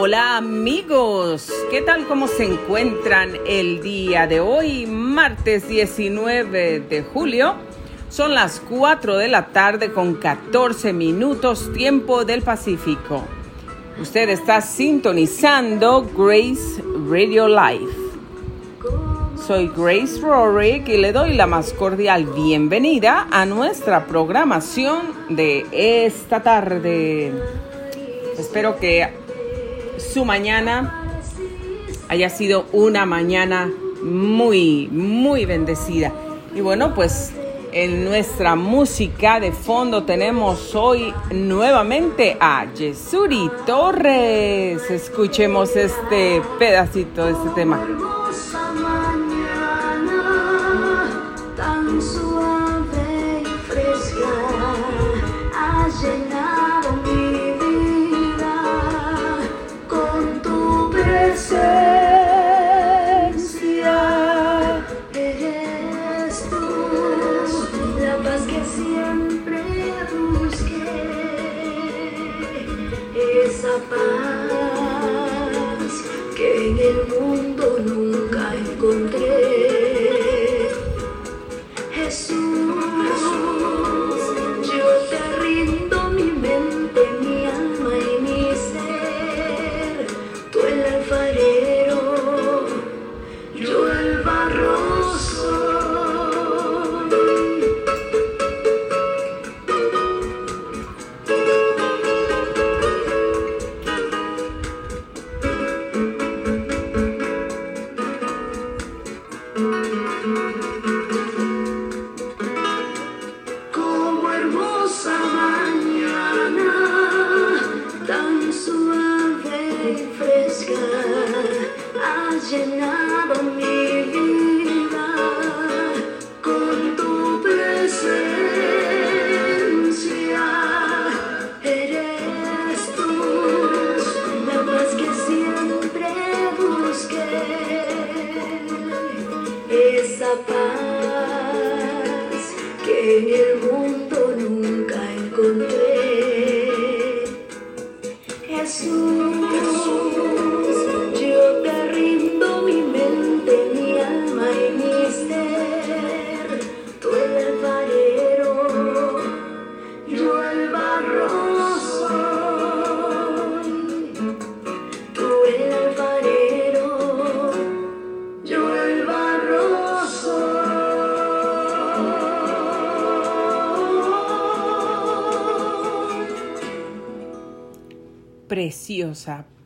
Hola amigos, ¿qué tal cómo se encuentran el día de hoy, martes 19 de julio? Son las 4 de la tarde con 14 minutos tiempo del Pacífico. Usted está sintonizando Grace Radio Live. Soy Grace Rorick y le doy la más cordial bienvenida a nuestra programación de esta tarde. Espero que su mañana haya sido una mañana muy, muy bendecida. Y bueno, pues en nuestra música de fondo tenemos hoy nuevamente a Yesuri Torres. Escuchemos este pedacito de este tema.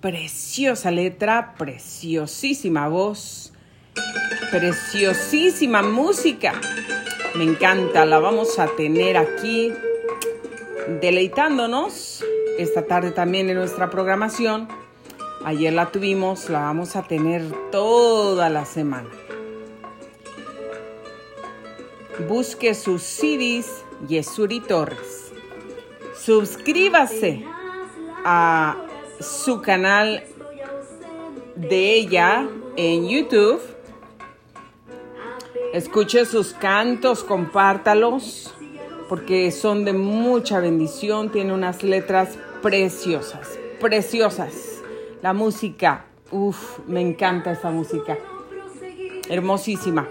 Preciosa, letra, preciosísima voz, preciosísima música. Me encanta, la vamos a tener aquí deleitándonos esta tarde también en nuestra programación. Ayer la tuvimos, la vamos a tener toda la semana. Busque sus CDs Yesuri Torres. Suscríbase a su canal de ella en YouTube. Escuche sus cantos, compártalos, porque son de mucha bendición. Tiene unas letras preciosas, preciosas. La música, uff, me encanta esa música. Hermosísima.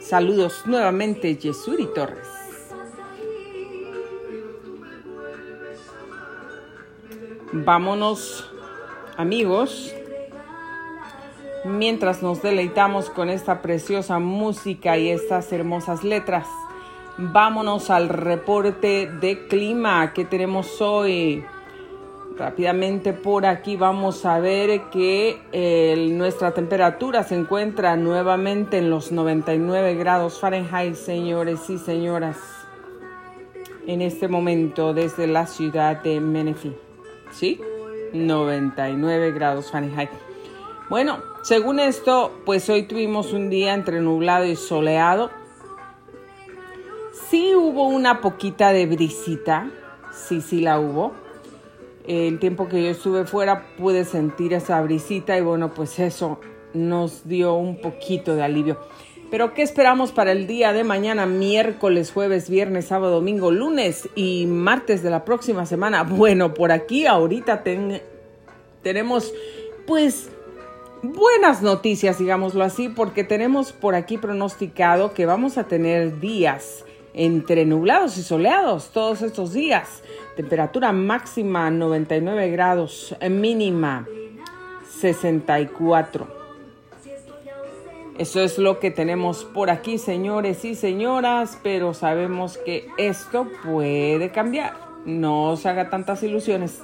Saludos nuevamente, Yesuri Torres. Vámonos, amigos, mientras nos deleitamos con esta preciosa música y estas hermosas letras. Vámonos al reporte de clima que tenemos hoy. Rápidamente por aquí vamos a ver que nuestra temperatura se encuentra nuevamente en los 99 grados Fahrenheit, señores y señoras, en este momento desde la ciudad de Menifee. ¿Sí? 99 grados Fahrenheit. Bueno, según esto, pues hoy tuvimos un día entre nublado y soleado. Sí hubo una poquita de brisita, sí, sí la hubo. El tiempo que yo estuve fuera pude sentir esa brisita y bueno, pues eso nos dio un poquito de alivio. Pero ¿qué esperamos para el día de mañana, miércoles, jueves, viernes, sábado, domingo, lunes y martes de la próxima semana? Bueno, por aquí ahorita tenemos pues buenas noticias, digámoslo así, porque tenemos por aquí pronosticado que vamos a tener días entre nublados y soleados todos estos días. Temperatura máxima 99 grados, mínima 64. Eso es lo que tenemos por aquí, señores y señoras, pero sabemos que esto puede cambiar. No os haga tantas ilusiones.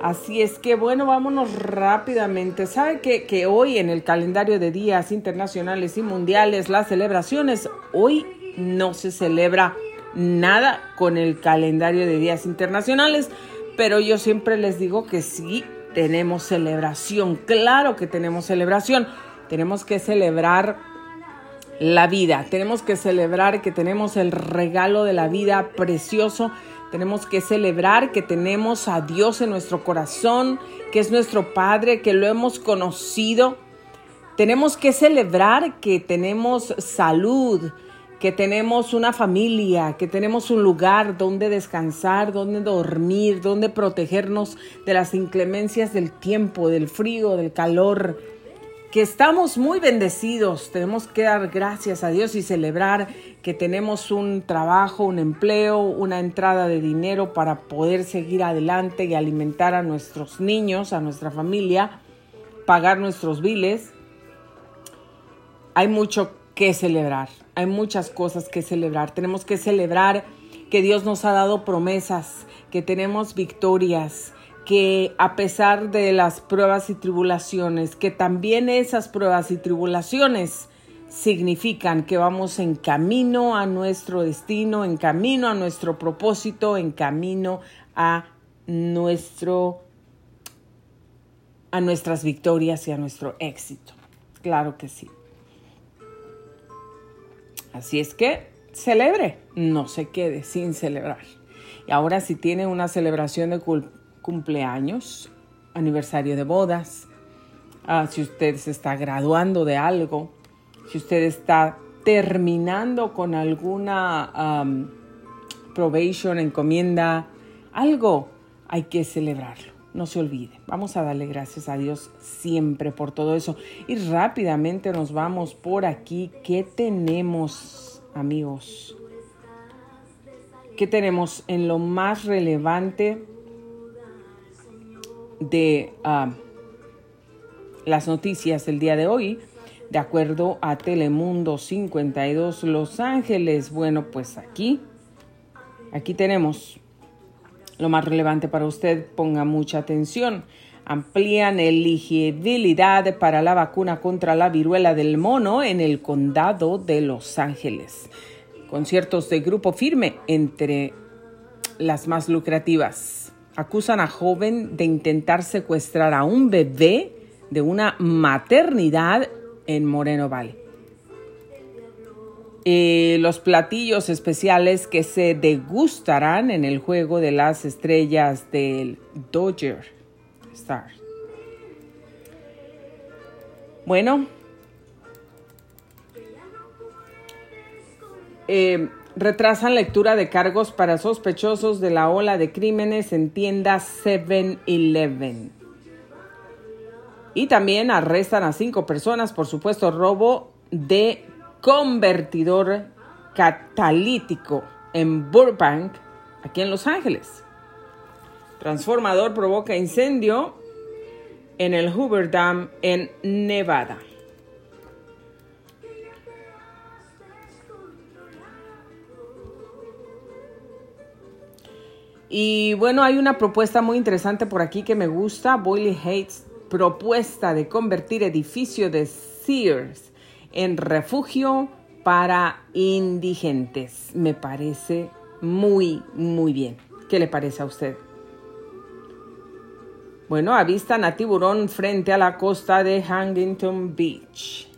Así es que bueno, vámonos rápidamente. ¿Sabe que, que hoy en el calendario de días internacionales y mundiales, las celebraciones, hoy no se celebra nada con el calendario de días internacionales, pero yo siempre les digo que sí tenemos celebración. Claro que tenemos celebración tenemos que celebrar la vida, tenemos que celebrar que tenemos el regalo de la vida precioso, tenemos que celebrar que tenemos a Dios en nuestro corazón, que es nuestro Padre, que lo hemos conocido. Tenemos que celebrar que tenemos salud, que tenemos una familia, que tenemos un lugar donde descansar, donde dormir, donde protegernos de las inclemencias del tiempo, del frío, del calor que estamos muy bendecidos. Tenemos que dar gracias a Dios y celebrar que tenemos un trabajo, un empleo, una entrada de dinero para poder seguir adelante y alimentar a nuestros niños, a nuestra familia, pagar nuestros biles. Hay mucho que celebrar, hay muchas cosas que celebrar. Tenemos que celebrar que Dios nos ha dado promesas, que tenemos victorias, que a pesar de las pruebas y tribulaciones, que también esas pruebas y tribulaciones significan que vamos en camino a nuestro destino, en camino a nuestro propósito, en camino a nuestro a nuestras victorias y a nuestro éxito. Claro que sí. Así es que celebre, no se quede sin celebrar. Y ahora si tiene una celebración de culpa, cumpleaños, aniversario de bodas, ah, si usted se está graduando de algo, si usted está terminando con alguna probation, encomienda, algo, hay que celebrarlo. No se olvide. Vamos a darle gracias a Dios siempre por todo eso. Y rápidamente nos vamos por aquí. ¿Qué tenemos, amigos? ¿Qué tenemos en lo más relevante de ah, las noticias del día de hoy, de acuerdo a Telemundo 52 Los Ángeles. Bueno, pues aquí, aquí tenemos lo más relevante para usted. Ponga mucha atención. Amplían elegibilidad para la vacuna contra la viruela del mono en el condado de Los Ángeles. Conciertos de grupo firme entre las más lucrativas acusan a joven de intentar secuestrar a un bebé de una maternidad en Moreno Valley. Eh, los platillos especiales que se degustarán en el juego de las estrellas del Dodger Star. Bueno, eh, retrasan lectura de cargos para sospechosos de la ola de crímenes en tienda 7-Eleven. Y también arrestan a cinco personas por supuesto robo de convertidor catalítico en Burbank, aquí en Los Ángeles. Transformador provoca incendio en el Hoover Dam en Nevada. Y bueno, hay una propuesta muy interesante por aquí que me gusta. Boyle Hates propuesta de convertir edificio de Sears en refugio para indigentes. Me parece muy, muy bien. ¿Qué le parece a usted? Bueno, avistan a tiburón frente a la costa de Huntington Beach.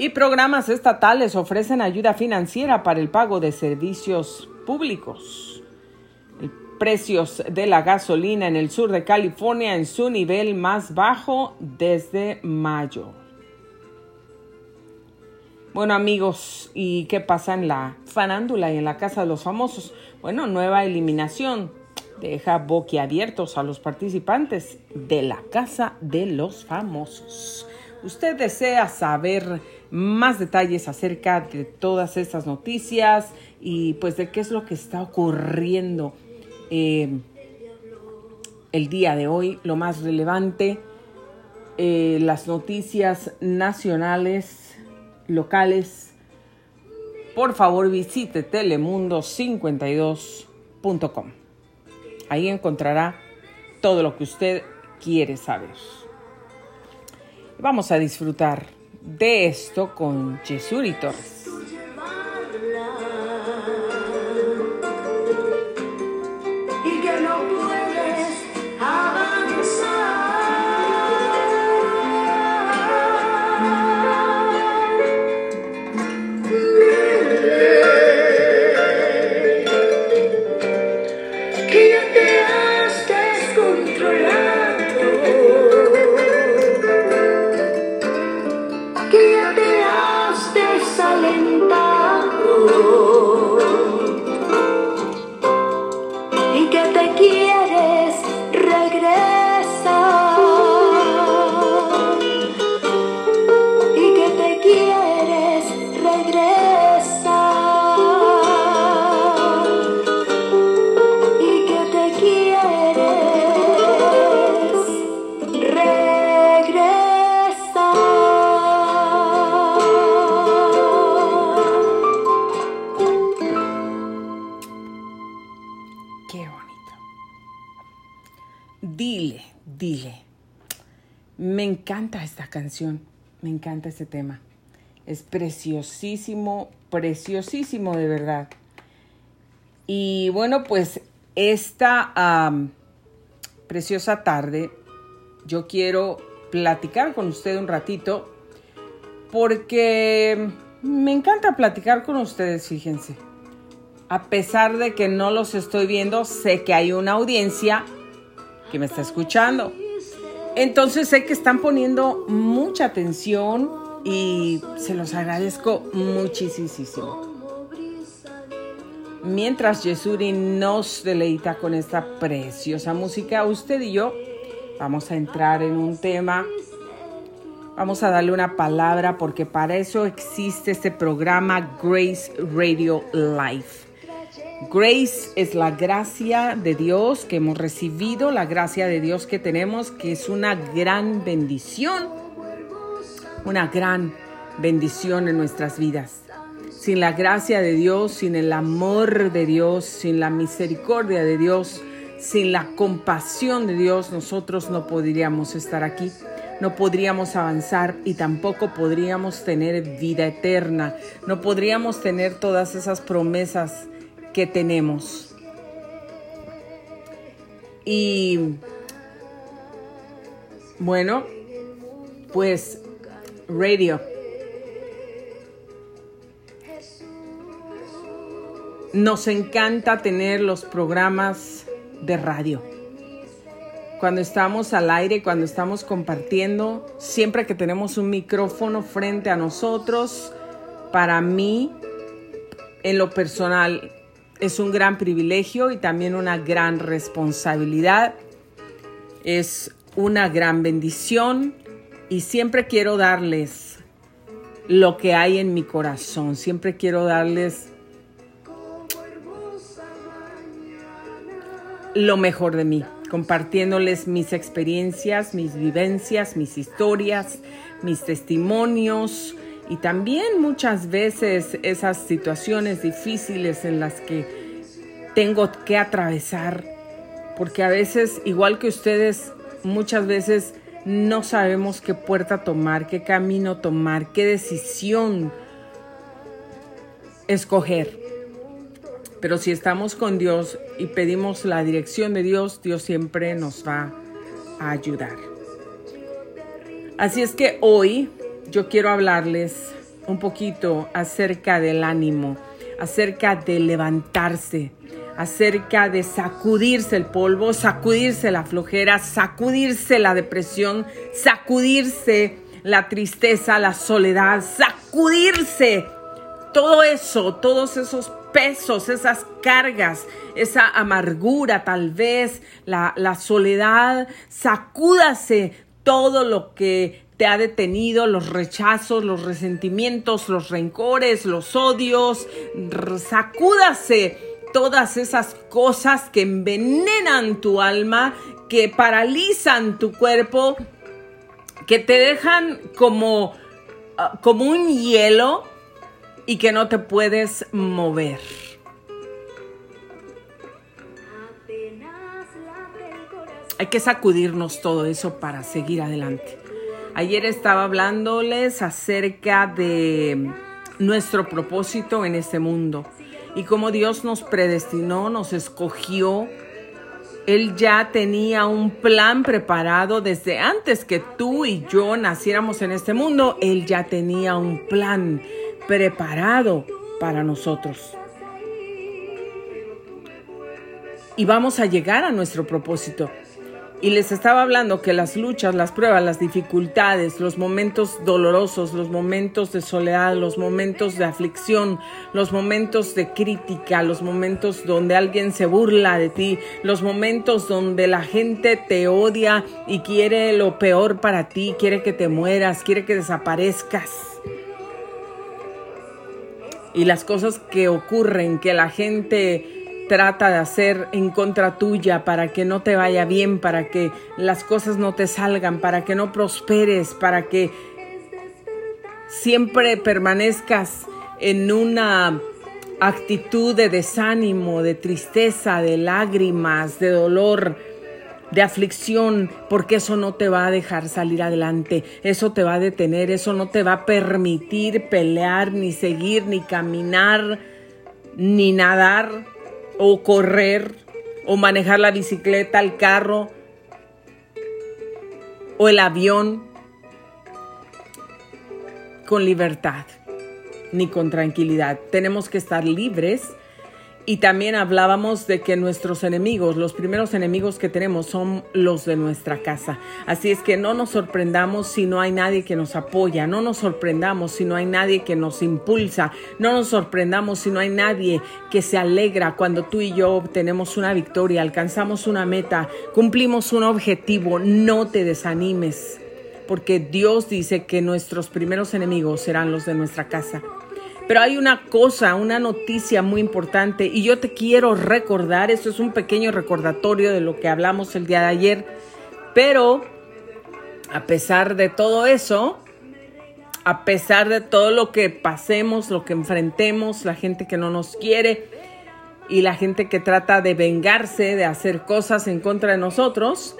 Y programas estatales ofrecen ayuda financiera para el pago de servicios públicos. Precios de la gasolina en el sur de California en su nivel más bajo desde mayo. Bueno amigos, ¿y qué pasa en la fanándula y en la casa de los famosos? Bueno, nueva eliminación. deja boquiabiertos a los participantes de la Casa de los Famosos. Usted desea saber más detalles acerca de todas estas noticias y pues de qué es lo que está ocurriendo eh, el día de hoy, lo más relevante, eh, las noticias nacionales, locales. Por favor visite telemundo52.com. Ahí encontrará todo lo que usted quiere saber. Vamos a disfrutar de esto con Jesús Torres. Me encanta este tema. Es preciosísimo, preciosísimo de verdad. Y bueno, pues esta preciosa tarde yo quiero platicar con usted un ratito porque me encanta platicar con ustedes, fíjense. A pesar de que no los estoy viendo, sé que hay una audiencia que me está escuchando. Entonces sé que están poniendo mucha atención y se los agradezco muchísimo. Mientras Yesuri nos deleita con esta preciosa música, usted y yo vamos a entrar en un tema, vamos a darle una palabra porque para eso existe este programa Grace Radio Life. Grace es la gracia de Dios que hemos recibido, la gracia de Dios que tenemos, que es una gran bendición, una gran bendición en nuestras vidas. Sin la gracia de Dios, sin el amor de Dios, sin la misericordia de Dios, sin la compasión de Dios, nosotros no podríamos estar aquí, no podríamos avanzar y tampoco podríamos tener vida eterna, no podríamos tener todas esas promesas que tenemos. Y bueno, pues radio. Nos encanta tener los programas de radio. Cuando estamos al aire, cuando estamos compartiendo, siempre que tenemos un micrófono frente a nosotros, para mí, en lo personal, es un gran privilegio y también una gran responsabilidad. Es una gran bendición y siempre quiero darles lo que hay en mi corazón. Siempre quiero darles lo mejor de mí, compartiéndoles mis experiencias, mis vivencias, mis historias, mis testimonios, y también muchas veces esas situaciones difíciles en las que tengo que atravesar, porque a veces, igual que ustedes, muchas veces no sabemos qué puerta tomar, qué camino tomar, qué decisión escoger. Pero si estamos con Dios y pedimos la dirección de Dios, Dios siempre nos va a ayudar. Así es que hoy yo quiero hablarles un poquito acerca del ánimo, acerca de levantarse, acerca de sacudirse el polvo, sacudirse la flojera, sacudirse la depresión, sacudirse la tristeza, la soledad, sacudirse todo eso, todos esos pesos, esas cargas, esa amargura, tal vez la, soledad. Sacúdase todo lo que te ha detenido, los rechazos, los resentimientos, los rencores, los odios. Sacúdase todas esas cosas que envenenan tu alma, que paralizan tu cuerpo, que te dejan como, ah, como un hielo y que no te puedes mover. Hay que sacudirnos todo eso para seguir adelante. Ayer estaba hablándoles acerca de nuestro propósito en este mundo y cómo Dios nos predestinó, nos escogió. Él ya tenía un plan preparado desde antes que tú y yo naciéramos en este mundo. Él ya tenía un plan preparado para nosotros. Y vamos a llegar a nuestro propósito. Y les estaba hablando que las luchas, las pruebas, las dificultades, los momentos dolorosos, los momentos de soledad, los momentos de aflicción, los momentos de crítica, los momentos donde alguien se burla de ti, los momentos donde la gente te odia y quiere lo peor para ti, quiere que te mueras, quiere que desaparezcas. Y las cosas que ocurren, que la gente trata de hacer en contra tuya para que no te vaya bien, para que las cosas no te salgan, para que no prosperes, para que siempre permanezcas en una actitud de desánimo, de tristeza, de lágrimas, de dolor, de aflicción, porque eso no te va a dejar salir adelante, eso te va a detener, eso no te va a permitir pelear, ni seguir, ni caminar, ni nadar o correr o manejar la bicicleta, el carro o el avión con libertad ni con tranquilidad. Tenemos que estar libres y también hablábamos de que nuestros enemigos, los primeros enemigos que tenemos son los de nuestra casa. Así es que no nos sorprendamos si no hay nadie que nos apoya, no nos sorprendamos si no hay nadie que nos impulsa, no nos sorprendamos si no hay nadie que se alegra cuando tú y yo obtenemos una victoria, alcanzamos una meta, cumplimos un objetivo. No te desanimes, porque Dios dice que nuestros primeros enemigos serán los de nuestra casa. Pero hay una cosa, una noticia muy importante y yo te quiero recordar, esto es un pequeño recordatorio de lo que hablamos el día de ayer, pero a pesar de todo eso, a pesar de todo lo que pasemos, lo que enfrentemos, la gente que no nos quiere y la gente que trata de vengarse, de hacer cosas en contra de nosotros,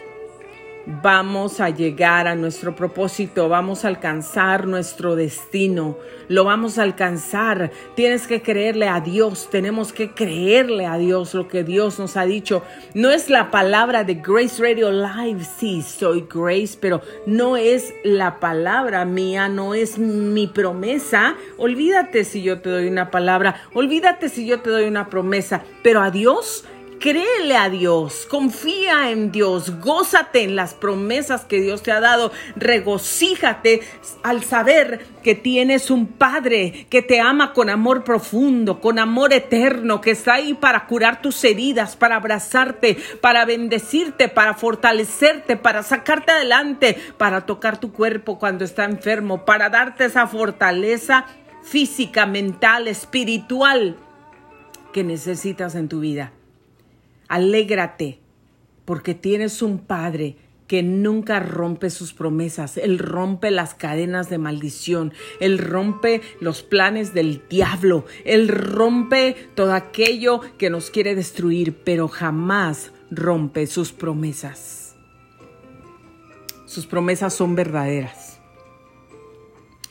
vamos a llegar a nuestro propósito, vamos a alcanzar nuestro destino, lo vamos a alcanzar. Tienes que creerle a Dios, tenemos que creerle a Dios lo que Dios nos ha dicho. No es la palabra de Grace Radio Live, sí, soy Grace, pero no es la palabra mía, no es mi promesa. Olvídate si yo te doy una palabra, olvídate si yo te doy una promesa, pero a Dios Créele a Dios, confía en Dios, gózate en las promesas que Dios te ha dado, regocíjate al saber que tienes un Padre que te ama con amor profundo, con amor eterno, que está ahí para curar tus heridas, para abrazarte, para bendecirte, para fortalecerte, para sacarte adelante, para tocar tu cuerpo cuando está enfermo, para darte esa fortaleza física, mental, espiritual que necesitas en tu vida. Alégrate, porque tienes un Padre que nunca rompe sus promesas. Él rompe las cadenas de maldición. Él rompe los planes del diablo. Él rompe todo aquello que nos quiere destruir, pero jamás rompe sus promesas. Sus promesas son verdaderas.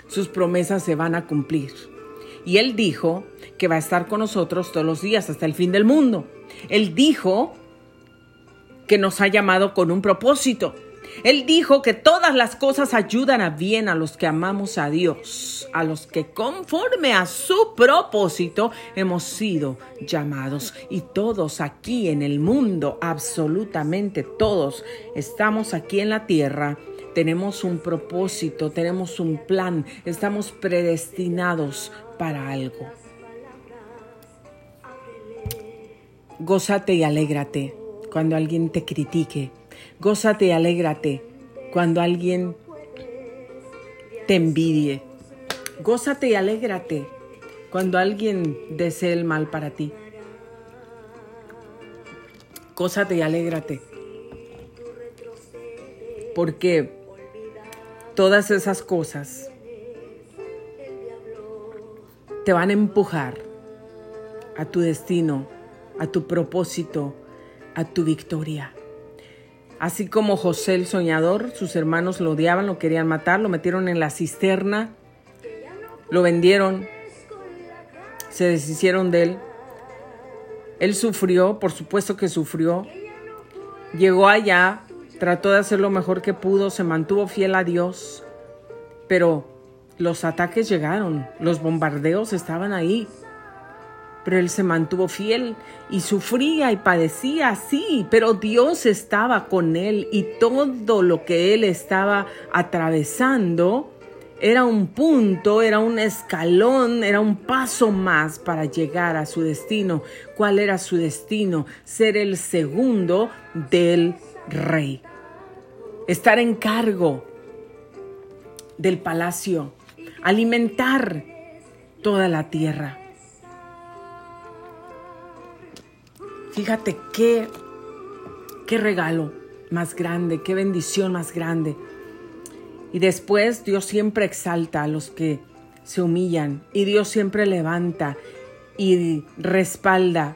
Sus promesas se van a cumplir. Y Él dijo que va a estar con nosotros todos los días hasta el fin del mundo. Él dijo que nos ha llamado con un propósito. Él dijo que todas las cosas ayudan a bien a los que amamos a Dios, a los que conforme a su propósito hemos sido llamados. Y todos aquí en el mundo, absolutamente todos, estamos aquí en la tierra, tenemos un propósito, tenemos un plan, estamos predestinados para algo. Gózate y alégrate cuando alguien te critique. Gózate y alégrate cuando alguien te envidie. Gózate y alégrate cuando alguien desee el mal para ti. Gózate y alégrate. Porque todas esas cosas te van a empujar a tu destino, a tu propósito, a tu victoria. Así como José el soñador, sus hermanos lo odiaban, lo querían matar, lo metieron en la cisterna, lo vendieron, se deshicieron de él. Él sufrió, por supuesto que sufrió. Llegó allá, trató de hacer lo mejor que pudo, se mantuvo fiel a Dios, pero los ataques llegaron, los bombardeos estaban ahí pero él se mantuvo fiel y sufría y padecía, sí, pero Dios estaba con él y todo lo que él estaba atravesando era un punto, era un escalón, era un paso más para llegar a su destino. ¿Cuál era su destino? Ser el segundo del rey. Estar en cargo del palacio, alimentar toda la tierra. Fíjate qué, qué regalo más grande, qué bendición más grande. Y después Dios siempre exalta a los que se humillan y Dios siempre levanta y respalda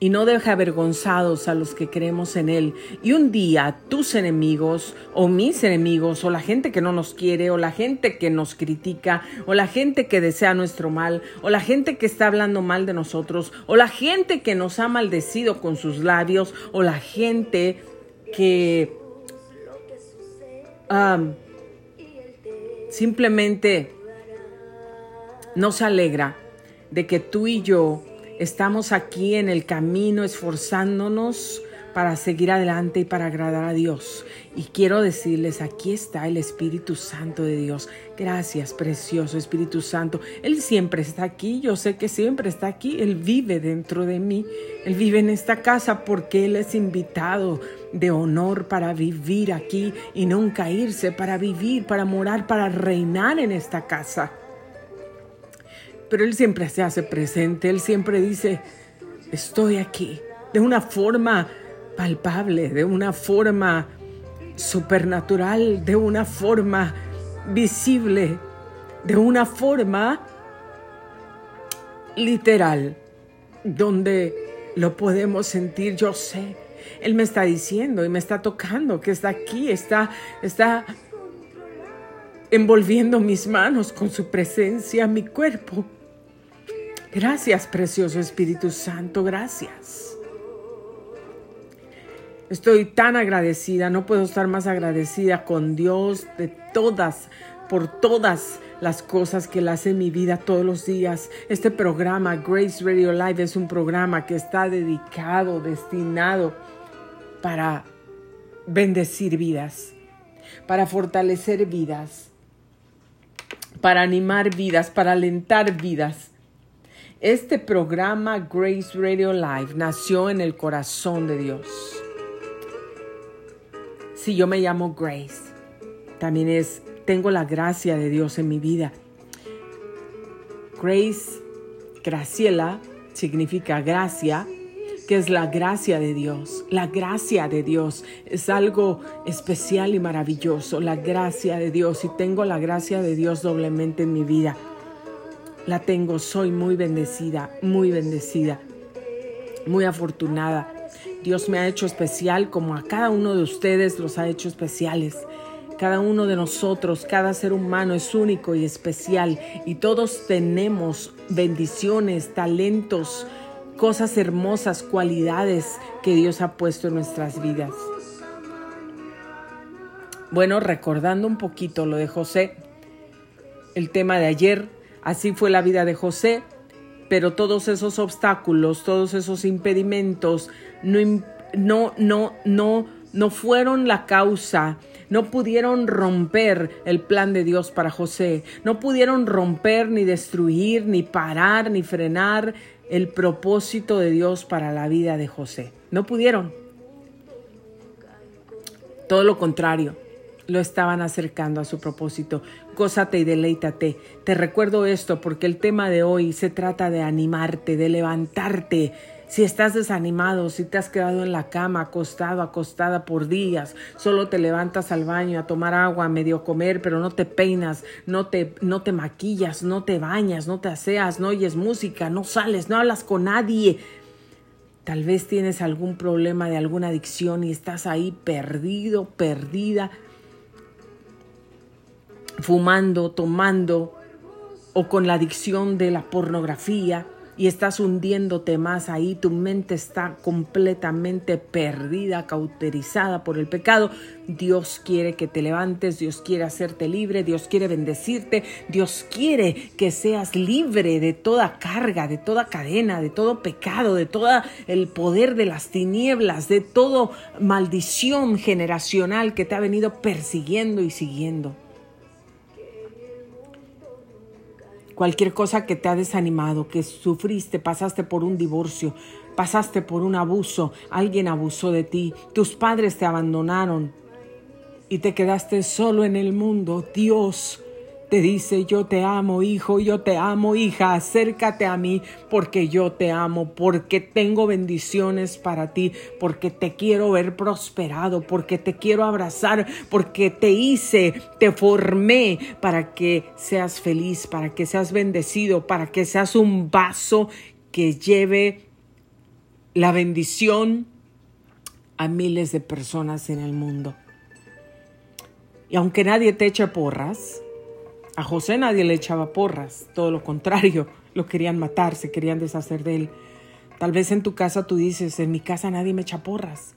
y no deja avergonzados a los que creemos en Él. Y un día tus enemigos o mis enemigos o la gente que no nos quiere o la gente que nos critica o la gente que desea nuestro mal o la gente que está hablando mal de nosotros o la gente que nos ha maldecido con sus labios o la gente que simplemente no se alegra de que tú y yo Estamos aquí en el camino esforzándonos para seguir adelante y para agradar a Dios. Y quiero decirles, aquí está el Espíritu Santo de Dios. Gracias, precioso Espíritu Santo. Él siempre está aquí, yo sé que siempre está aquí. Él vive dentro de mí. Él vive en esta casa porque Él es invitado de honor para vivir aquí y nunca irse, para vivir, para morar, para reinar en esta casa pero Él siempre se hace presente, Él siempre dice, estoy aquí, de una forma palpable, de una forma supernatural, de una forma visible, de una forma literal, donde lo podemos sentir, yo sé. Él me está diciendo y me está tocando que está aquí, está, está envolviendo mis manos con su presencia, mi cuerpo. Gracias, precioso Espíritu Santo, gracias. Estoy tan agradecida, no puedo estar más agradecida con Dios de todas, por todas las cosas que Él hace en mi vida todos los días. Este programa, Grace Radio Live, es un programa que está dedicado, destinado para bendecir vidas, para fortalecer vidas, para animar vidas, para alentar vidas este programa Grace Radio Live nació en el corazón de Dios. Si yo me llamo Grace, también es tengo la gracia de Dios en mi vida. Grace, Graciela, significa gracia, que es la gracia de Dios. La gracia de Dios es algo especial y maravilloso. La gracia de Dios. Y tengo la gracia de Dios doblemente en mi vida la tengo, soy muy bendecida, muy bendecida, muy afortunada. Dios me ha hecho especial como a cada uno de ustedes los ha hecho especiales. Cada uno de nosotros, cada ser humano es único y especial y todos tenemos bendiciones, talentos, cosas hermosas, cualidades que Dios ha puesto en nuestras vidas. Bueno, recordando un poquito lo de José, el tema de ayer, Así fue la vida de José, pero todos esos obstáculos, todos esos impedimentos no, no, no, no, no fueron la causa, no pudieron romper el plan de Dios para José, no pudieron romper ni destruir, ni parar, ni frenar el propósito de Dios para la vida de José. No pudieron. Todo lo contrario, lo estaban acercando a su propósito. Gózate y deleítate. Te recuerdo esto porque el tema de hoy se trata de animarte, de levantarte. Si estás desanimado, si te has quedado en la cama, acostado, acostada por días, solo te levantas al baño a tomar agua, a medio comer, pero no te peinas, no te, no te maquillas, no te bañas, no te aseas, no oyes música, no sales, no hablas con nadie, Tal vez tienes algún problema de alguna adicción y estás ahí perdido, perdida, fumando, tomando o con la adicción de la pornografía y estás hundiéndote más ahí, tu mente está completamente perdida, cauterizada por el pecado. Dios quiere que te levantes, Dios quiere hacerte libre, Dios quiere bendecirte, Dios quiere que seas libre de toda carga, de toda cadena, de todo pecado, de todo el poder de las tinieblas, de toda maldición generacional que te ha venido persiguiendo y siguiendo. Cualquier cosa que te ha desanimado, que sufriste, pasaste por un divorcio, pasaste por un abuso, alguien abusó de ti, tus padres te abandonaron y te quedaste solo en el mundo, Dios te dice, yo te amo, hijo, yo te amo, hija, acércate a mí porque yo te amo, porque tengo bendiciones para ti, porque te quiero ver prosperado, porque te quiero abrazar, porque te hice, te formé para que seas feliz, para que seas bendecido, para que seas un vaso que lleve la bendición a miles de personas en el mundo. Y aunque nadie te eche porras, a José nadie le echaba porras, todo lo contrario, lo querían matar, se querían deshacer de él. Tal vez en tu casa tú dices, en mi casa nadie me echa porras.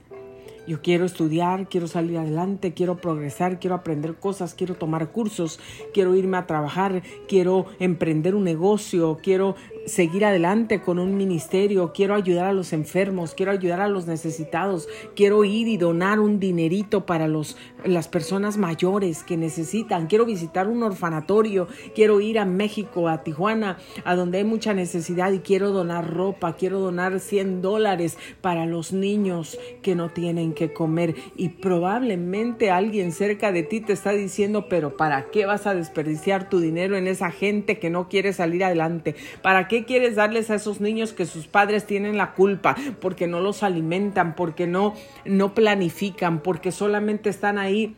Yo quiero estudiar, quiero salir adelante, quiero progresar, quiero aprender cosas, quiero tomar cursos, quiero irme a trabajar, quiero emprender un negocio, quiero seguir adelante con un ministerio, quiero ayudar a los enfermos, quiero ayudar a los necesitados, quiero ir y donar un dinerito para los, las personas mayores que necesitan, quiero visitar un orfanatorio, quiero ir a México, a Tijuana, a donde hay mucha necesidad y quiero donar ropa, quiero donar 100 dólares para los niños que no tienen que comer. Y probablemente alguien cerca de ti te está diciendo, pero ¿para qué vas a desperdiciar tu dinero en esa gente que no quiere salir adelante? ¿Para qué qué quieres darles a esos niños que sus padres tienen la culpa? Porque no los alimentan, porque no, no planifican, porque solamente están ahí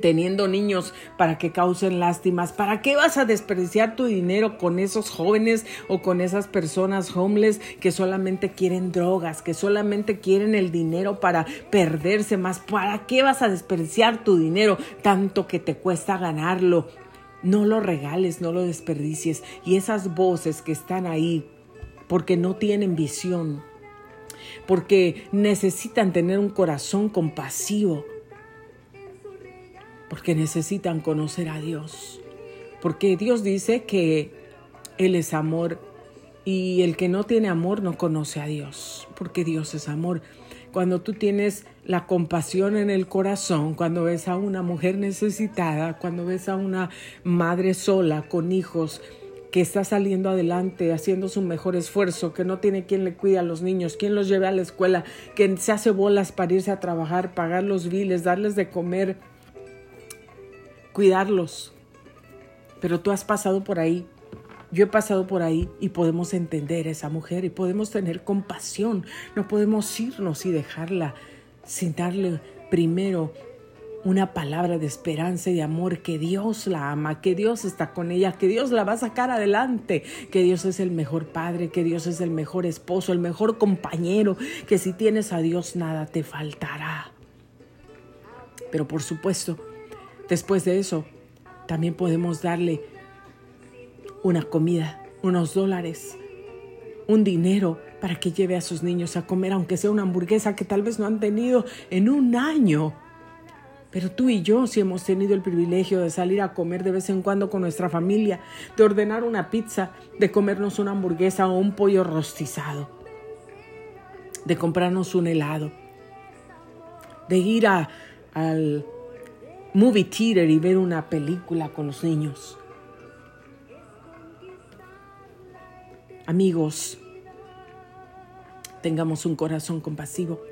teniendo niños para que causen lástimas. ¿Para qué vas a desperdiciar tu dinero con esos jóvenes o con esas personas homeless que solamente quieren drogas, que solamente quieren el dinero para perderse más? ¿Para qué vas a desperdiciar tu dinero tanto que te cuesta ganarlo? No lo regales, no lo desperdicies. Y esas voces que están ahí porque no tienen visión, porque necesitan tener un corazón compasivo, porque necesitan conocer a Dios, porque Dios dice que Él es amor y el que no tiene amor no conoce a Dios, porque Dios es amor. Cuando tú tienes la compasión en el corazón, cuando ves a una mujer necesitada, cuando ves a una madre sola con hijos que está saliendo adelante, haciendo su mejor esfuerzo, que no tiene quien le cuide a los niños, quien los lleve a la escuela, que se hace bolas para irse a trabajar, pagar los biles, darles de comer, cuidarlos. Pero tú has pasado por ahí yo he pasado por ahí y podemos entender a esa mujer y podemos tener compasión. No podemos irnos y dejarla sin darle primero una palabra de esperanza y de amor, que Dios la ama, que Dios está con ella, que Dios la va a sacar adelante, que Dios es el mejor padre, que Dios es el mejor esposo, el mejor compañero, que si tienes a Dios nada te faltará. Pero por supuesto, después de eso, también podemos darle una comida, unos dólares, un dinero para que lleve a sus niños a comer, aunque sea una hamburguesa que tal vez no han tenido en un año. Pero tú y yo sí hemos tenido el privilegio de salir a comer de vez en cuando con nuestra familia, de ordenar una pizza, de comernos una hamburguesa o un pollo rostizado, de comprarnos un helado, de ir a, al movie theater y ver una película con los niños. Amigos, tengamos un corazón compasivo.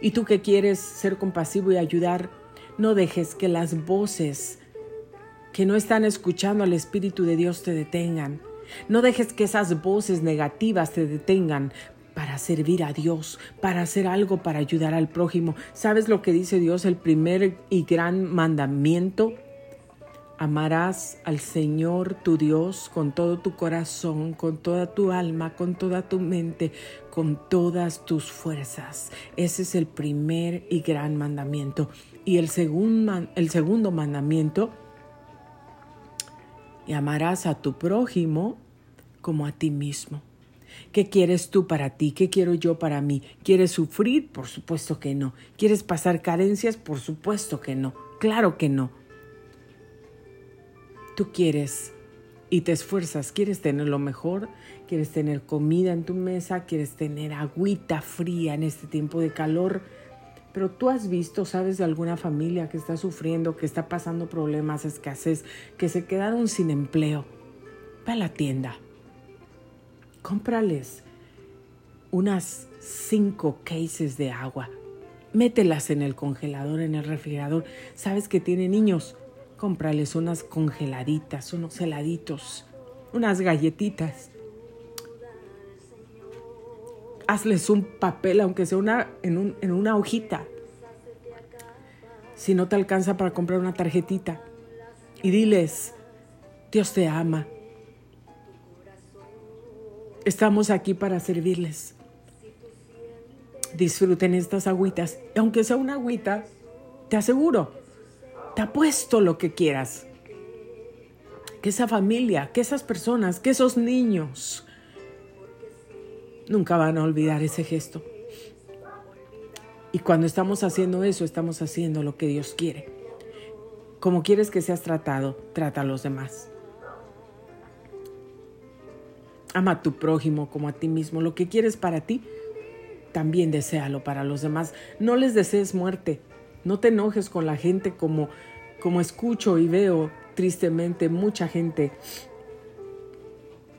Y tú que quieres ser compasivo y ayudar, no dejes que las voces que no están escuchando al Espíritu de Dios te detengan. No dejes que esas voces negativas te detengan para servir a Dios, para hacer algo para ayudar al prójimo. ¿Sabes lo que dice Dios? El primer y gran mandamiento Amarás al Señor tu Dios con todo tu corazón, con toda tu alma, con toda tu mente, con todas tus fuerzas. Ese es el primer y gran mandamiento. Y el, segundo mandamiento, amarás a tu prójimo como a ti mismo. ¿Qué quieres tú para ti? ¿Qué quiero yo para mí? ¿Quieres sufrir? Por supuesto que no. ¿Quieres pasar carencias? Por supuesto que no. Claro que no tú quieres y te esfuerzas, quieres tener lo mejor, quieres tener comida en tu mesa, quieres tener agüita fría en este tiempo de calor, pero tú has visto, sabes de alguna familia que está sufriendo, que está pasando problemas, escasez, que se quedaron sin empleo. Ve a la tienda, cómprales unas cinco cases de agua, mételas en el congelador, en el refrigerador. Sabes que tiene niños, cómprales unas congeladitas, unos heladitos, unas galletitas. Hazles un papel, aunque sea una, en, en una hojita. Si no te alcanza para comprar una tarjetita. Y diles, Dios te ama. Estamos aquí para servirles. Disfruten estas agüitas. Aunque sea una agüita, te aseguro, te apuesto lo que quieras. Que esa familia, que esas personas, que esos niños nunca van a olvidar ese gesto. Y cuando estamos haciendo eso, estamos haciendo lo que Dios quiere. Como quieres que seas tratado, trata a los demás. Ama a tu prójimo como a ti mismo. Lo que quieres para ti, también deséalo para los demás. No les desees muerte, no te enojes con la gente como, como escucho y veo tristemente mucha gente,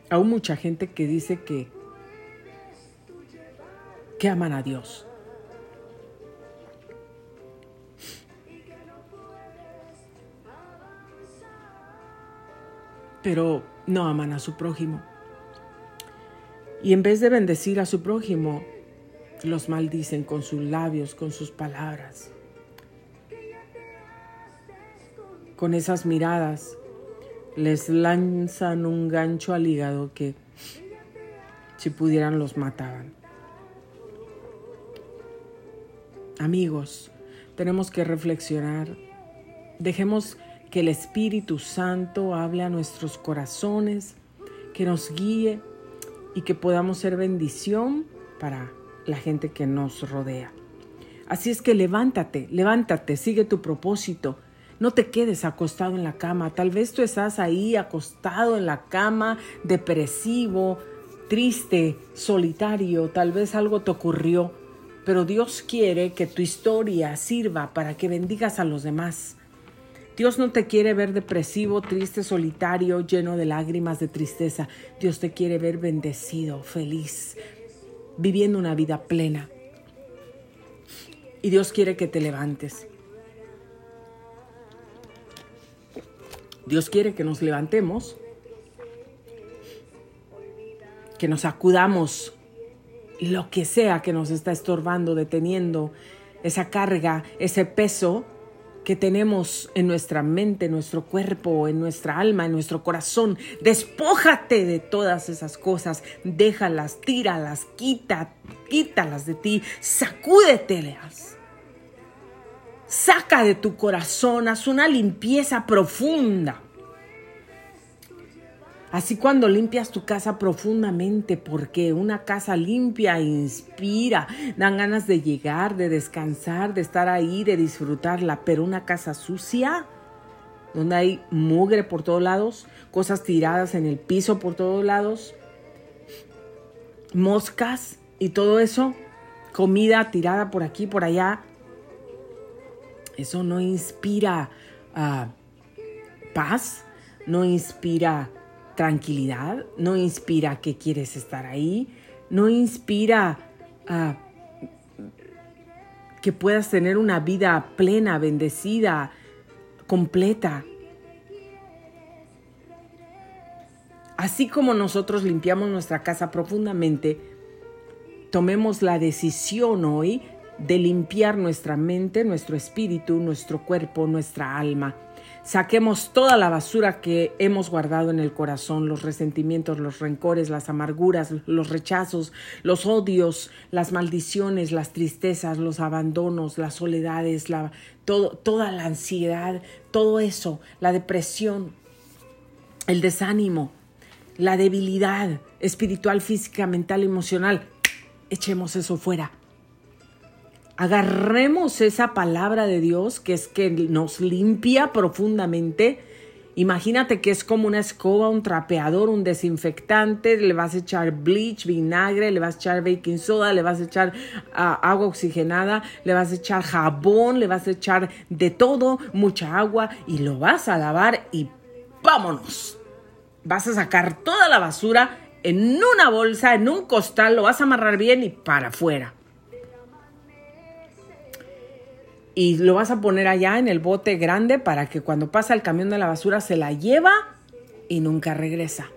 aún mucha gente que dice que, que aman a Dios. Pero no aman a su prójimo. Y en vez de bendecir a su prójimo, los maldicen con sus labios, con sus palabras. Con esas miradas les lanzan un gancho al hígado que si pudieran los mataban. Amigos, tenemos que reflexionar. Dejemos que el Espíritu Santo hable a nuestros corazones, que nos guíe y que podamos ser bendición para la gente que nos rodea. Así es que levántate, levántate, sigue tu propósito no te quedes acostado en la cama. Tal vez tú estás ahí acostado en la cama, depresivo, triste, solitario. Tal vez algo te ocurrió. Pero Dios quiere que tu historia sirva para que bendigas a los demás. Dios no te quiere ver depresivo, triste, solitario, lleno de lágrimas de tristeza. Dios te quiere ver bendecido, feliz, viviendo una vida plena. Y Dios quiere que te levantes. Dios quiere que nos levantemos, que nos acudamos lo que sea que nos está estorbando, deteniendo esa carga, ese peso que tenemos en nuestra mente, en nuestro cuerpo, en nuestra alma, en nuestro corazón. Despójate de todas esas cosas, déjalas, tíralas, quita, quítalas de ti, sacúdetelas. Saca de tu corazón, haz una limpieza profunda. Así cuando limpias tu casa profundamente, porque una casa limpia inspira, dan ganas de llegar, de descansar, de estar ahí, de disfrutarla, pero una casa sucia, donde hay mugre por todos lados, cosas tiradas en el piso por todos lados, moscas y todo eso, comida tirada por aquí, por allá, eso no inspira ah, paz, no inspira tranquilidad, no inspira que quieres estar ahí, no inspira ah, que puedas tener una vida plena, bendecida, completa. Así como nosotros limpiamos nuestra casa profundamente, tomemos la decisión hoy de limpiar nuestra mente, nuestro espíritu, nuestro cuerpo, nuestra alma Saquemos toda la basura que hemos guardado en el corazón, los resentimientos, los rencores, las amarguras, los rechazos, los odios, las maldiciones, las tristezas, los abandonos, las soledades, toda la ansiedad, todo eso, la depresión, el desánimo, la debilidad espiritual, física, mental, emocional. Echemos eso fuera agarremos esa palabra de Dios que es que nos limpia profundamente. Imagínate que es como una escoba, un trapeador, un desinfectante, le vas a echar bleach, vinagre, le vas a echar baking soda, le vas a echar ah, agua oxigenada, le vas a echar jabón, le vas a echar de todo, mucha agua y lo vas a lavar y vámonos. Vas a sacar toda la basura en una bolsa, en un costal, lo vas a amarrar bien y para afuera. Y lo vas a poner allá en el bote grande para que cuando pasa el camión de la basura se la lleva y nunca regresa.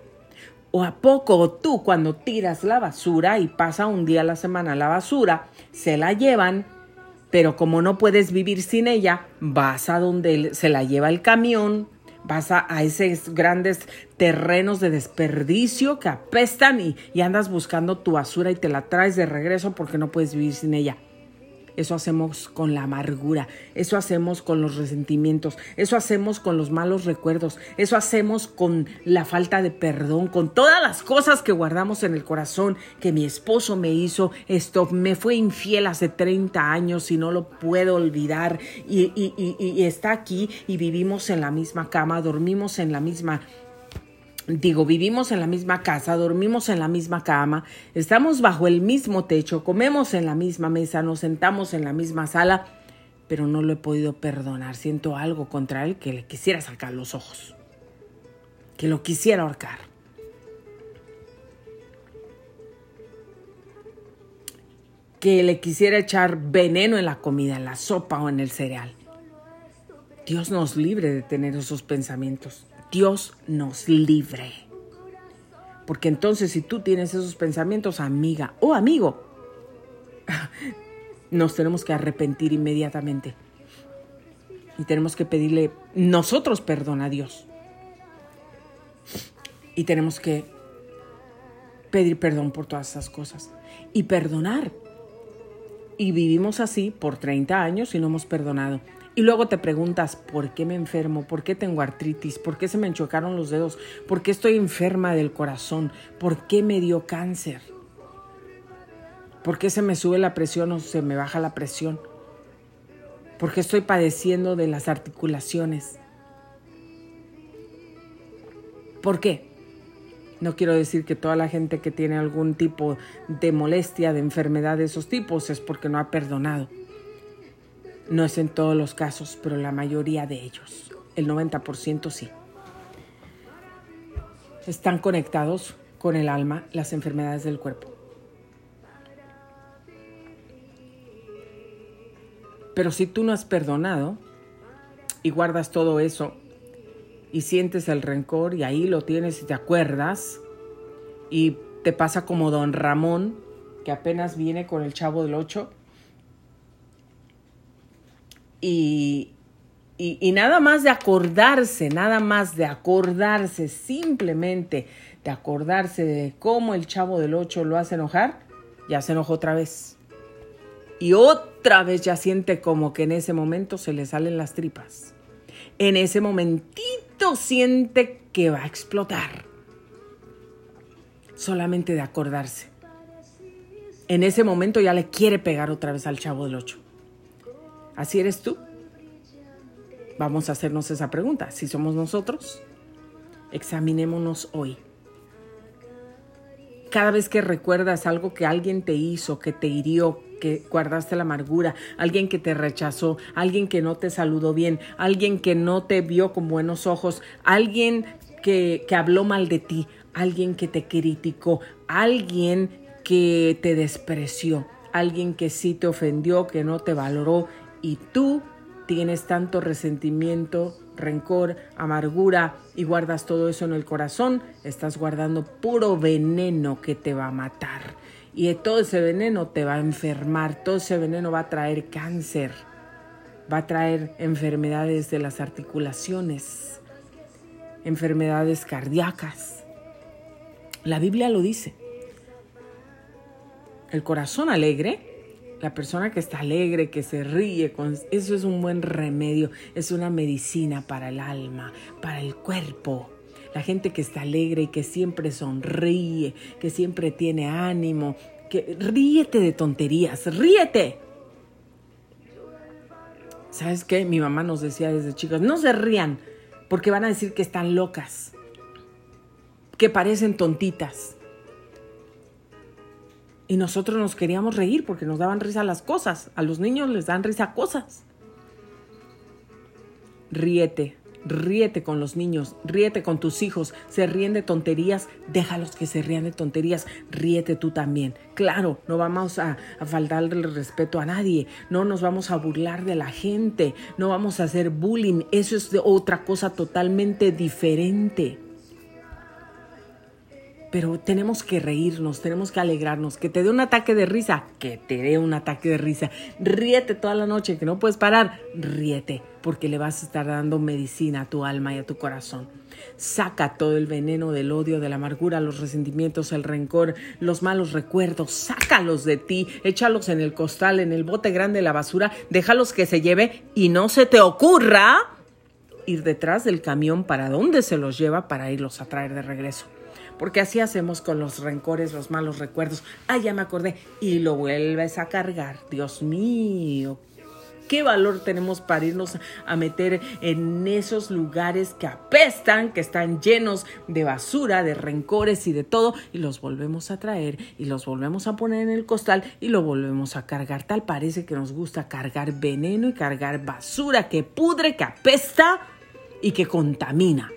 O a poco tú cuando tiras la basura y pasa un día a la semana la basura, se la llevan, pero como no puedes vivir sin ella, vas a donde se la lleva el camión, vas a, esos grandes terrenos de desperdicio que apestan y andas buscando tu basura y te la traes de regreso porque no puedes vivir sin ella. Eso hacemos con la amargura, eso hacemos con los resentimientos, eso hacemos con los malos recuerdos, eso hacemos con la falta de perdón, con todas las cosas que guardamos en el corazón, que mi esposo me hizo esto, me fue infiel hace 30 años y no lo puedo olvidar y, y está aquí y vivimos en la misma cama, dormimos en la misma Digo, vivimos en la misma casa, dormimos en la misma cama, estamos bajo el mismo techo, comemos en la misma mesa, nos sentamos en la misma sala, pero no lo he podido perdonar. Siento algo contra él que le quisiera sacar los ojos, que lo quisiera ahorcar. Que le quisiera echar veneno en la comida, en la sopa o en el cereal. Dios nos libre de tener esos pensamientos. Dios nos libre. Porque entonces si tú tienes esos pensamientos, amiga o amigo, nos tenemos que arrepentir inmediatamente. Y tenemos que pedirle nosotros perdón a Dios. Y tenemos que pedir perdón por todas esas cosas. Y perdonar. Y vivimos así por 30 años y no hemos perdonado. Y luego te preguntas, ¿por qué me enfermo? ¿Por qué tengo artritis? ¿Por qué se me enchocaron los dedos? ¿Por qué estoy enferma del corazón? ¿Por qué me dio cáncer? ¿Por qué se me sube la presión o se me baja la presión? ¿Por qué estoy padeciendo de las articulaciones? ¿Por qué? No quiero decir que toda la gente que tiene algún tipo de molestia, de enfermedad de esos tipos, es porque no ha perdonado. No es en todos los casos, pero la mayoría de ellos, el 90% sí. Están conectados con el alma las enfermedades del cuerpo. Pero si tú no has perdonado y guardas todo eso y sientes el rencor y ahí lo tienes y te acuerdas y te pasa como don Ramón que apenas viene con el chavo del 8 y, y, nada más de acordarse, nada más de acordarse, simplemente de acordarse de cómo el chavo del 8 lo hace enojar, ya se enojó otra vez. Y otra vez ya siente como que en ese momento se le salen las tripas. En ese momentito siente que va a explotar. Solamente de acordarse. En ese momento ya le quiere pegar otra vez al chavo del 8. ¿Así eres tú? Vamos a hacernos esa pregunta. Si somos nosotros, examinémonos hoy. Cada vez que recuerdas algo que alguien te hizo, que te hirió, que guardaste la amargura, alguien que te rechazó, alguien que no te saludó bien, alguien que no te vio con buenos ojos, alguien que, que habló mal de ti, alguien que te criticó, alguien que te despreció, alguien que sí te ofendió, que no te valoró y tú tienes tanto resentimiento, rencor, amargura y guardas todo eso en el corazón, estás guardando puro veneno que te va a matar. Y todo ese veneno te va a enfermar, todo ese veneno va a traer cáncer, va a traer enfermedades de las articulaciones, enfermedades cardíacas. La Biblia lo dice. El corazón alegre la persona que está alegre, que se ríe, eso es un buen remedio, es una medicina para el alma, para el cuerpo. La gente que está alegre y que siempre sonríe, que siempre tiene ánimo, que ríete de tonterías, ríete. ¿Sabes qué? Mi mamá nos decía desde chicas, no se rían, porque van a decir que están locas, que parecen tontitas. Y nosotros nos queríamos reír porque nos daban risa las cosas. A los niños les dan risa cosas. Ríete, ríete con los niños, ríete con tus hijos. Se ríen de tonterías, déjalos que se rían de tonterías. Ríete tú también. Claro, no vamos a, a faltarle el respeto a nadie. No nos vamos a burlar de la gente. No vamos a hacer bullying. Eso es otra cosa totalmente diferente pero tenemos que reírnos, tenemos que alegrarnos, que te dé un ataque de risa, que te dé un ataque de risa. Ríete toda la noche, que no puedes parar, ríete, porque le vas a estar dando medicina a tu alma y a tu corazón. Saca todo el veneno del odio, de la amargura, los resentimientos, el rencor, los malos recuerdos, sácalos de ti, échalos en el costal, en el bote grande de la basura, déjalos que se lleve y no se te ocurra ir detrás del camión para donde se los lleva para irlos a traer de regreso porque así hacemos con los rencores, los malos recuerdos. Ah, ya me acordé. Y lo vuelves a cargar. Dios mío, qué valor tenemos para irnos a meter en esos lugares que apestan, que están llenos de basura, de rencores y de todo, y los volvemos a traer y los volvemos a poner en el costal y lo volvemos a cargar. Tal parece que nos gusta cargar veneno y cargar basura que pudre, que apesta y que contamina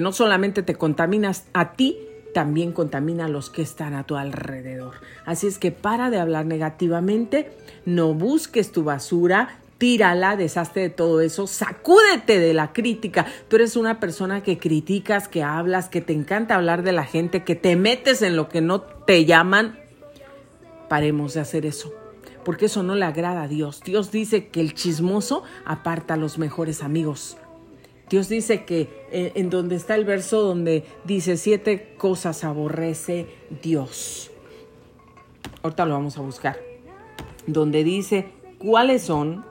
no solamente te contaminas a ti, también contamina a los que están a tu alrededor. Así es que para de hablar negativamente, no busques tu basura, tírala, deshazte de todo eso, sacúdete de la crítica. Tú eres una persona que criticas, que hablas, que te encanta hablar de la gente, que te metes en lo que no te llaman. Paremos de hacer eso, porque eso no le agrada a Dios. Dios dice que el chismoso aparta a los mejores amigos. Dios dice que eh, en donde está el verso donde dice siete cosas aborrece Dios. Ahorita lo vamos a buscar. Donde dice cuáles son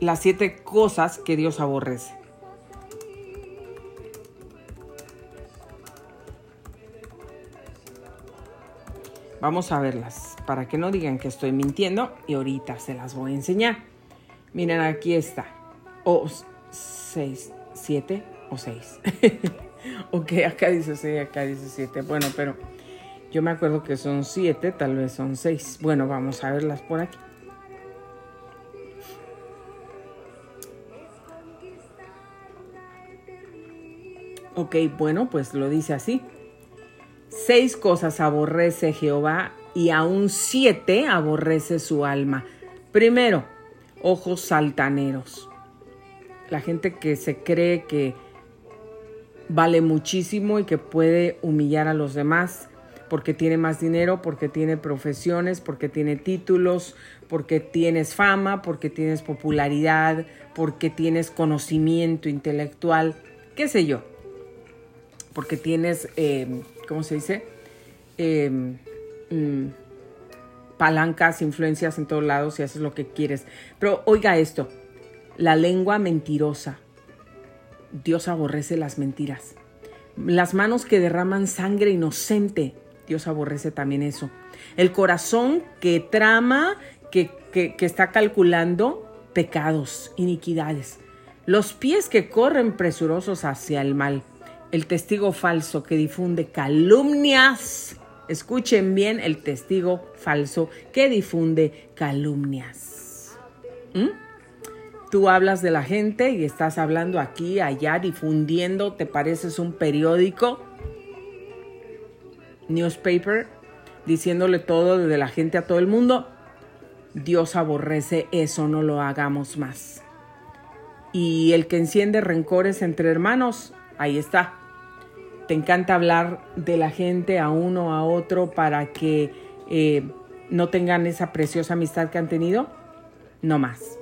las siete cosas que Dios aborrece. Vamos a verlas para que no digan que estoy mintiendo y ahorita se las voy a enseñar. Miren, aquí está. Oh, 6, 7 o 6. ok, acá dice 6, acá dice 7. Bueno, pero yo me acuerdo que son 7, tal vez son 6. Bueno, vamos a verlas por aquí. Ok, bueno, pues lo dice así. Seis cosas aborrece Jehová y aún siete aborrece su alma. Primero, ojos saltaneros la gente que se cree que vale muchísimo y que puede humillar a los demás porque tiene más dinero, porque tiene profesiones, porque tiene títulos, porque tienes fama, porque tienes popularidad, porque tienes conocimiento intelectual, qué sé yo, porque tienes, em, ¿cómo se dice? Em, mm, palancas, influencias en todos lados y haces lo que quieres. Pero oiga esto, la lengua mentirosa. Dios aborrece las mentiras. Las manos que derraman sangre inocente. Dios aborrece también eso. El corazón que trama, que, que, está calculando pecados, iniquidades. Los pies que corren presurosos hacia el mal. El testigo falso que difunde calumnias. Escuchen bien el testigo falso que difunde calumnias. ¿Mm? Tú hablas de la gente y estás hablando aquí, allá, difundiendo, te pareces un periódico, newspaper, diciéndole todo de la gente a todo el mundo, Dios aborrece eso, no lo hagamos más. Y el que enciende rencores entre hermanos, ahí está. Te encanta hablar de la gente a uno a otro para que eh, no tengan esa preciosa amistad que han tenido. No más.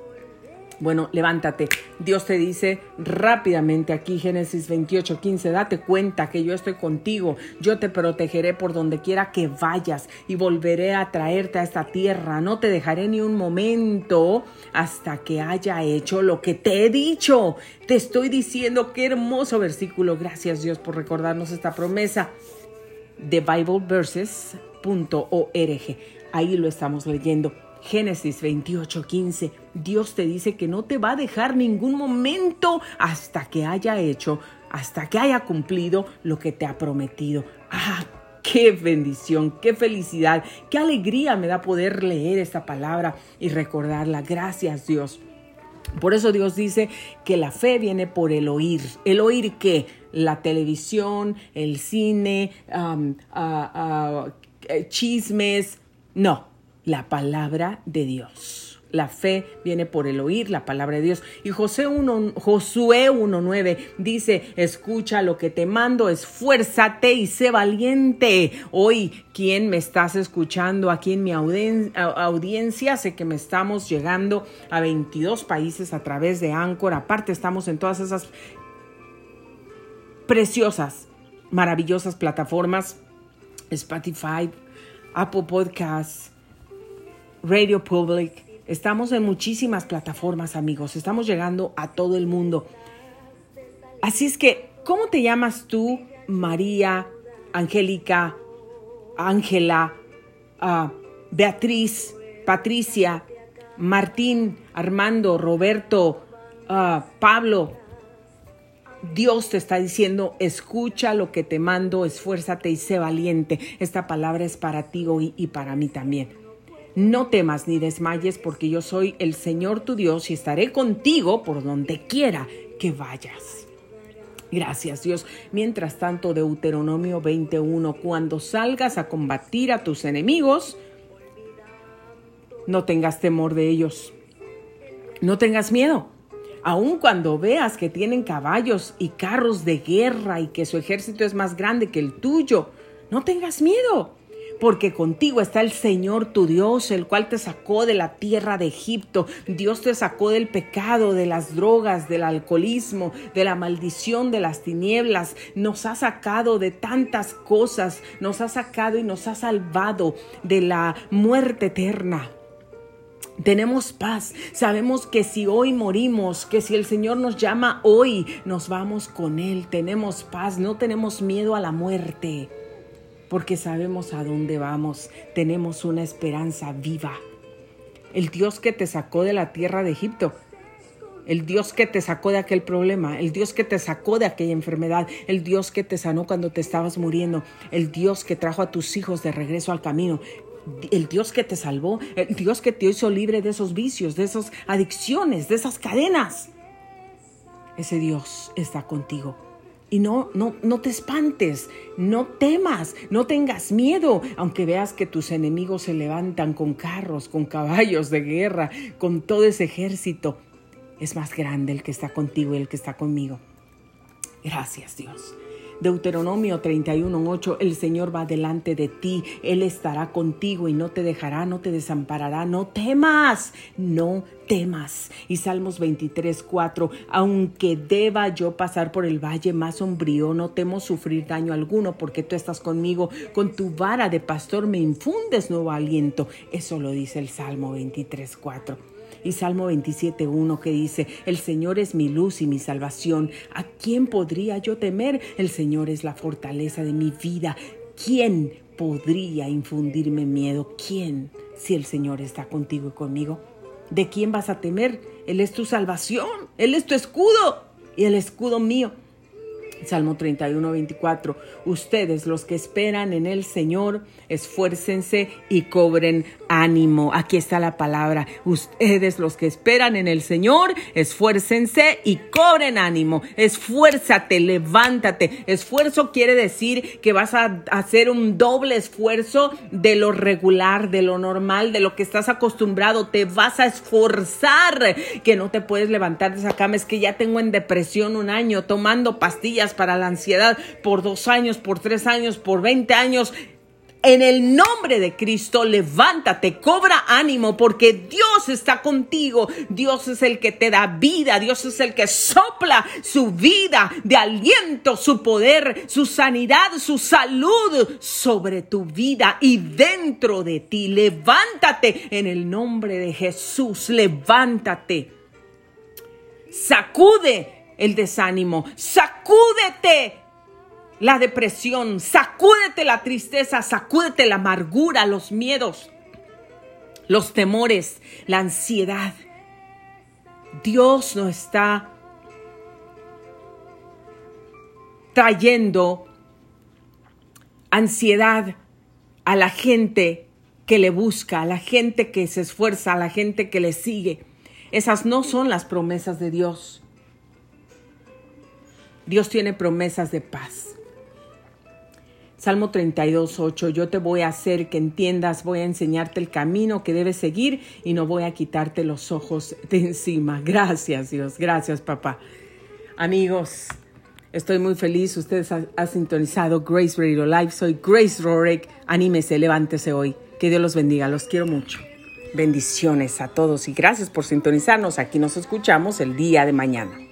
Bueno, levántate. Dios te dice rápidamente aquí, Génesis 28, 15, date cuenta que yo estoy contigo, yo te protegeré por donde quiera que vayas y volveré a traerte a esta tierra. No te dejaré ni un momento hasta que haya hecho lo que te he dicho. Te estoy diciendo qué hermoso versículo. Gracias Dios por recordarnos esta promesa de BibleVerses.org. Ahí lo estamos leyendo. Génesis 28, 15. Dios te dice que no te va a dejar ningún momento hasta que haya hecho, hasta que haya cumplido lo que te ha prometido. ¡Ah! Qué bendición, qué felicidad, qué alegría me da poder leer esta palabra y recordarla. Gracias Dios. Por eso Dios dice que la fe viene por el oír. ¿El oír qué? La televisión, el cine, eh, chismes. No, la palabra de Dios. La fe viene por el oír la palabra de Dios. Y José 1, Josué 1.9 dice, escucha lo que te mando, esfuérzate y sé valiente. Hoy, ¿quién me estás escuchando aquí en mi audiencia? Sé que me estamos llegando a 22 países a través de Anchor. Aparte, estamos en todas esas preciosas, maravillosas plataformas. Spotify, Apple Podcasts, Radio Public. Estamos en muchísimas plataformas, amigos. Estamos llegando a todo el mundo. Así es que, ¿cómo te llamas tú, María, Angélica, Ángela, ah, Beatriz, Patricia, Martín, Armando, Roberto, ah, Pablo? Dios te está diciendo, escucha lo que te mando, esfuérzate y sé valiente. Esta palabra es para ti hoy y para mí también. No temas ni desmayes, porque yo soy el Señor tu Dios y estaré contigo por donde quiera que vayas. Gracias Dios. Mientras tanto, Deuteronomio 21, cuando salgas a combatir a tus enemigos, no tengas temor de ellos. No tengas miedo. Aun cuando veas que tienen caballos y carros de guerra y que su ejército es más grande que el tuyo, no tengas miedo porque contigo está el Señor tu Dios, el cual te sacó de la tierra de Egipto. Dios te sacó del pecado, de las drogas, del alcoholismo, de la maldición, de las tinieblas. Nos ha sacado de tantas cosas, nos ha sacado y nos ha salvado de la muerte eterna. Tenemos paz. Sabemos que si hoy morimos, que si el Señor nos llama hoy, nos vamos con Él. Tenemos paz, no tenemos miedo a la muerte porque sabemos a dónde vamos, tenemos una esperanza viva. El Dios que te sacó de la tierra de Egipto, el Dios que te sacó de aquel problema, el Dios que te sacó de aquella enfermedad, el Dios que te sanó cuando te estabas muriendo, el Dios que trajo a tus hijos de regreso al camino, el Dios que te salvó, el Dios que te hizo libre de esos vicios, de esas adicciones, de esas cadenas. Ese Dios está contigo. Y no, no, no te espantes, no temas, no tengas miedo, aunque veas que tus enemigos se levantan con carros, con caballos de guerra, con todo ese ejército. Es más grande el que está contigo y el que está conmigo. Gracias Dios. Deuteronomio 31:8, el Señor va delante de ti, Él estará contigo y no te dejará, no te desamparará, no temas, no temas. Y Salmos 23:4, aunque deba yo pasar por el valle más sombrío, no temo sufrir daño alguno, porque tú estás conmigo, con tu vara de pastor me infundes nuevo aliento. Eso lo dice el Salmo 23:4 y Salmo 27.1 que dice, el Señor es mi luz y mi salvación. ¿A quién podría yo temer? El Señor es la fortaleza de mi vida. ¿Quién podría infundirme miedo? ¿Quién? Si el Señor está contigo y conmigo. ¿De quién vas a temer? Él es tu salvación, Él es tu escudo y el escudo mío. Salmo 31, 24. Ustedes, los que esperan en el Señor, esfuércense y cobren ánimo. Aquí está la palabra. Ustedes, los que esperan en el Señor, esfuércense y cobren ánimo. Esfuérzate, levántate. Esfuerzo quiere decir que vas a hacer un doble esfuerzo de lo regular, de lo normal, de lo que estás acostumbrado. Te vas a esforzar, que no te puedes levantar de esa cama. Es que ya tengo en depresión un año tomando pastillas para la ansiedad por dos años, por tres años, por veinte años. En el nombre de Cristo, levántate, cobra ánimo, porque Dios está contigo. Dios es el que te da vida, Dios es el que sopla su vida de aliento, su poder, su sanidad, su salud sobre tu vida y dentro de ti. Levántate en el nombre de Jesús, levántate. Sacude el desánimo, sacúdete la depresión, sacúdete la tristeza, sacúdete la amargura, los miedos, los temores, la ansiedad. Dios no está trayendo ansiedad a la gente que le busca, a la gente que se esfuerza, a la gente que le sigue. Esas no son las promesas de Dios. Dios tiene promesas de paz. Salmo 32, 8, yo te voy a hacer que entiendas, voy a enseñarte el camino que debes seguir y no voy a quitarte los ojos de encima. Gracias Dios, gracias papá. Amigos, estoy muy feliz, ustedes han, sintonizado Grace Radio Live, soy Grace Rorick, anímese, levántese hoy, que Dios los bendiga, los quiero mucho. Bendiciones a todos y gracias por sintonizarnos, aquí nos escuchamos el día de mañana.